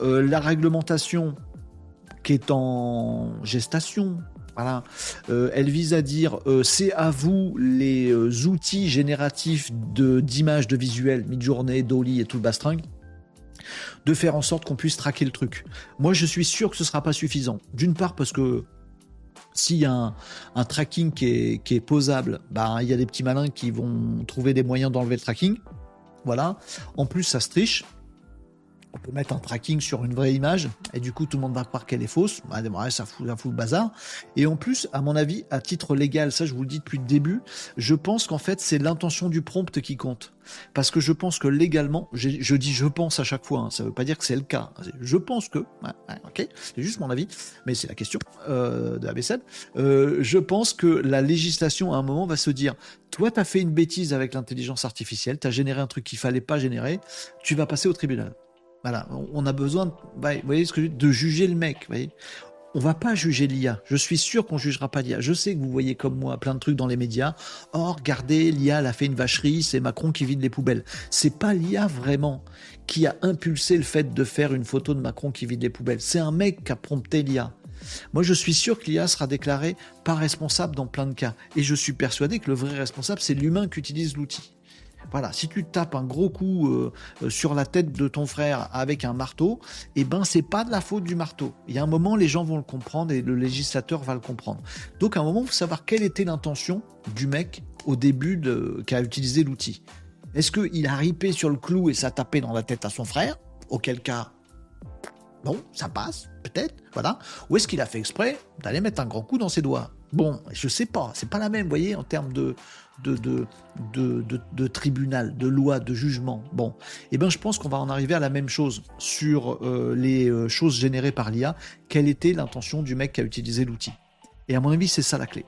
euh, la réglementation qui est en gestation, voilà, euh, elle vise à dire euh, c'est à vous les outils génératifs de d'images, de visuels, Midjourney, Dolly et tout le bastringue, de faire en sorte qu'on puisse traquer le truc. Moi, je suis sûr que ce sera pas suffisant. D'une part parce que s'il y a un, un tracking qui est, qui est posable, ben, il y a des petits malins qui vont trouver des moyens d'enlever le tracking. Voilà. En plus, ça se triche. On peut mettre un tracking sur une vraie image et du coup tout le monde va croire qu'elle est fausse. Bah, ça, fout, fout le bazar. Et en plus, à mon avis, à titre légal, ça je vous le dis depuis le début, je pense qu'en fait c'est l'intention du prompt qui compte. Parce que je pense que légalement, je dis je pense à chaque fois, hein, ça veut pas dire que c'est le cas. Je pense que, ok, c'est juste mon avis, mais c'est la question euh, de ABCD. Euh, je pense que la législation à un moment va se dire, toi tu as fait une bêtise avec l'intelligence artificielle, tu as généré un truc qu'il fallait pas générer, tu vas passer au tribunal. Voilà, on- a besoin, de, bah, de juger le mec. vous on va pas juger l'IA. Je suis sûr qu'on jugera pas l'IA. Je sais que vous voyez comme moi plein de trucs dans les médias. Oh, regardez, l'IA, a fait une vacherie, c'est Macron qui vide les poubelles. C'est pas l'IA vraiment qui a impulsé le fait de faire une photo de Macron qui vide les poubelles. C'est un mec qui a prompté l'IA. Moi, je suis sûr que l'IA sera déclarée pas responsable dans plein de cas. Et je suis persuadé que le vrai responsable, c'est l'humain qui utilise l'outil. Voilà, si tu tapes un gros coup euh, euh, sur la tête de ton frère avec un marteau, eh ben c'est pas de la faute du marteau. Il y a un moment, les gens vont le comprendre et le législateur va le comprendre. Donc à un moment, il faut savoir quelle était l'intention du mec au début de, qui a utilisé l'outil. Est-ce qu'il a ripé sur le clou et ça a tapé dans la tête à son frère? Auquel cas, bon, ça passe, peut-être, voilà. Ou est-ce qu'il a fait exprès d'aller mettre un grand coup dans ses doigts? Bon, je sais pas, c'est pas la même, vous voyez, en termes de, tribunal, de loi, de jugement. Bon, eh ben, je pense qu'on va en arriver à la même chose sur euh, les euh, choses générées par l'IA. Quelle était l'intention du mec qui a utilisé l'outil? Et à mon avis, c'est ça la clé.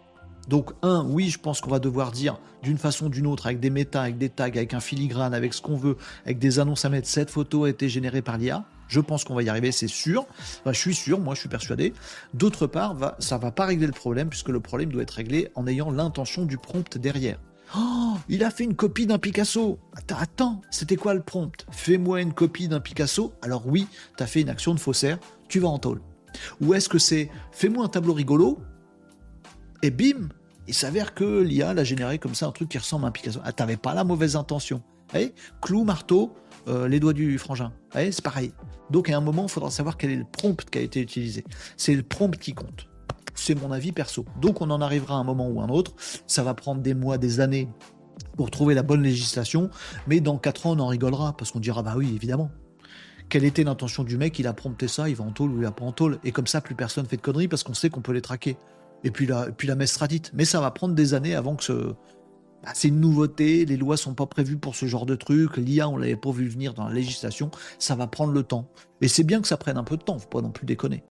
Donc, un, oui, je pense qu'on va devoir dire d'une façon ou d'une autre, avec des méta, avec des tags, avec un filigrane, avec ce qu'on veut, avec des annonces à mettre, cette photo a été générée par l'IA. Je pense qu'on va y arriver, c'est sûr. Je suis sûr, moi je suis persuadé. D'autre part, va, ça va pas régler le problème, puisque le problème doit être réglé en ayant l'intention du prompt derrière. Oh, il a fait une copie d'un Picasso. Attends, attends, c'était quoi le prompt? Fais-moi une copie d'un Picasso. Alors oui, t'as fait une action de faussaire, tu vas en tôle. Ou est-ce que c'est fais-moi un tableau rigolo et bim, il s'avère que l'IA l'a généré comme ça un truc qui ressemble à un Picasso. Ah, t'avais pas la mauvaise intention. Clou, marteau, euh, les doigts du frangin. C'est pareil. Donc à un moment, il faudra savoir quel est le prompt qui a été utilisé. C'est le prompt qui compte. C'est mon avis perso. Donc on en arrivera à un moment ou un autre. Ça va prendre des mois, des années pour trouver la bonne législation. Mais dans 4 ans, on en rigolera parce qu'on dira bah oui, évidemment. Quelle était l'intention du mec? Il a prompté ça, il va en tôle ou il va pas en tôle. Et comme ça, plus personne fait de conneries parce qu'on sait qu'on peut les traquer. Et puis la, et puis la messe sera dite. Mais ça va prendre des années avant que ce. Bah, c'est une nouveauté, les lois sont pas prévues pour ce genre de truc, l'IA on l'avait pas vu venir dans la législation, ça va prendre le temps. Et c'est bien que ça prenne un peu de temps, faut pas non plus déconner.